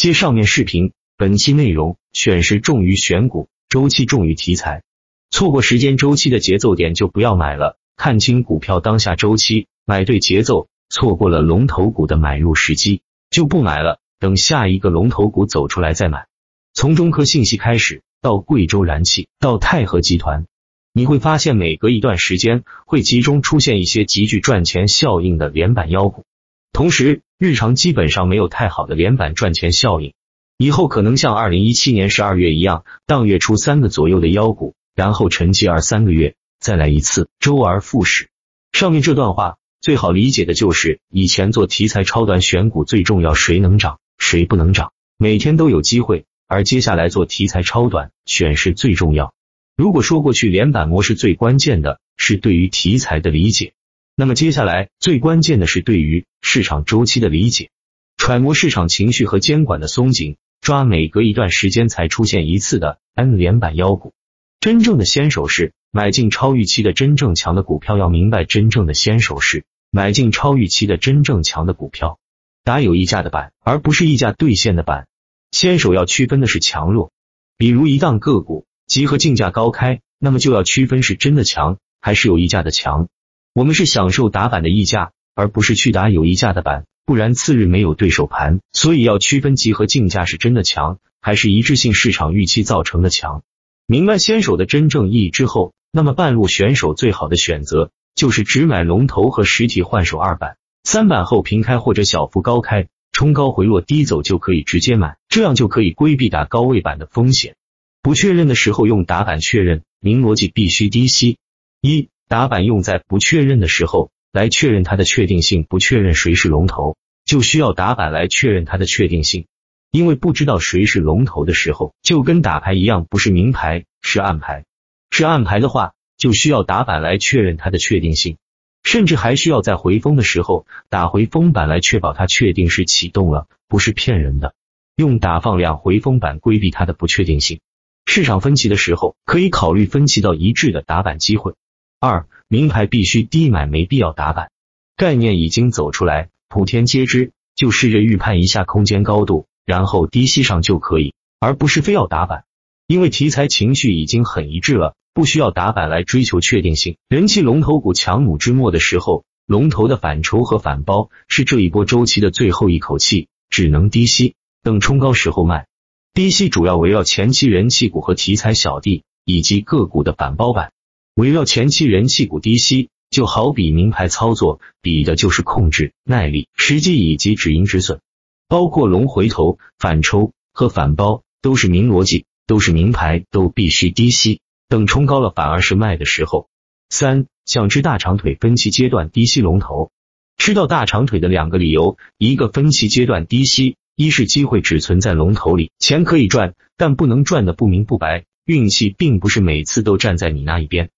接上面视频，本期内容选时重于选股，周期重于题材。错过时间周期的节奏点就不要买了。看清股票当下周期，买对节奏。错过了龙头股的买入时机，就不买了。等下一个龙头股走出来再买。从中科信息开始，到贵州燃气，到泰禾集团，你会发现每隔一段时间会集中出现一些极具赚钱效应的连板妖股。同时，日常基本上没有太好的连板赚钱效应。以后可能像二零一七年十二月一样，当月出三个左右的妖股，然后沉寂二三个月，再来一次，周而复始。上面这段话。最好理解的就是以前做题材超短选股最重要，谁能涨，谁不能涨，每天都有机会。而接下来做题材超短选是最重要。如果说过去连板模式最关键的是对于题材的理解，那么接下来最关键的是对于市场周期的理解，揣摩市场情绪和监管的松紧，抓每隔一段时间才出现一次的 N 连板妖股。真正的先手是买进超预期的真正强的股票，要明白真正的先手是。买进超预期的真正强的股票，打有溢价的板，而不是溢价兑现的板。先手要区分的是强弱，比如一档个股集合竞价高开，那么就要区分是真的强还是有溢价的强。我们是享受打板的溢价，而不是去打有溢价的板，不然次日没有对手盘。所以要区分集合竞价是真的强，还是一致性市场预期造成的强。明白先手的真正意义之后，那么半路选手最好的选择。就是只买龙头和实体换手二板，三板后平开或者小幅高开，冲高回落低走就可以直接买，这样就可以规避打高位板的风险。不确认的时候用打板确认，明逻辑必须低吸。一打板用在不确认的时候来确认它的确定性，不确认谁是龙头，就需要打板来确认它的确定性。因为不知道谁是龙头的时候，就跟打牌一样，不是明牌是暗牌，是暗牌的话。就需要打板来确认它的确定性，甚至还需要在回风的时候打回风板来确保它确定是启动了，不是骗人的。用打放量回风板规避它的不确定性。市场分歧的时候，可以考虑分歧到一致的打板机会。二，名牌必须低买，没必要打板。概念已经走出来，普天皆知，就试着预判一下空间高度，然后低吸上就可以，而不是非要打板。因为题材情绪已经很一致了。不需要打板来追求确定性，人气龙头股强弩之末的时候，龙头的反抽和反包是这一波周期的最后一口气，只能低吸，等冲高时候卖。低吸主要围绕前期人气股和题材小弟以及个股的反包板，围绕前期人气股低吸，就好比名牌操作，比的就是控制耐力、时机以及止盈止损，包括龙回头、反抽和反包都是名逻辑，都是名牌，都必须低吸。等冲高了反而是卖的时候。三想吃大长腿分期阶段低吸龙头，吃到大长腿的两个理由：一个分期阶段低吸，一是机会只存在龙头里，钱可以赚，但不能赚的不明不白，运气并不是每次都站在你那一边。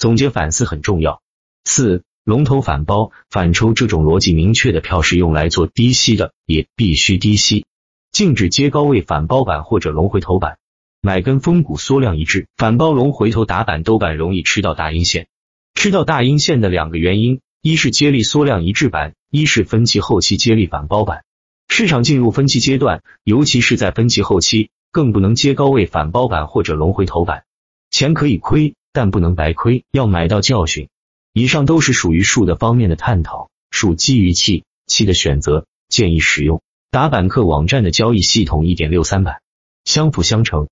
总结反思很重要。四龙头反包反抽这种逻辑明确的票是用来做低吸的，也必须低吸，禁止接高位反包板或者龙回头板。买跟风股缩量一致，反包龙回头打板兜板容易吃到大阴线。吃到大阴线的两个原因，一是接力缩量一致板，一是分歧后期接力反包板。市场进入分歧阶段，尤其是在分歧后期，更不能接高位反包板或者龙回头板。钱可以亏，但不能白亏，要买到教训。以上都是属于数的方面的探讨，术基于气，气的选择建议使用打板客网站的交易系统一点六三版，相辅相成。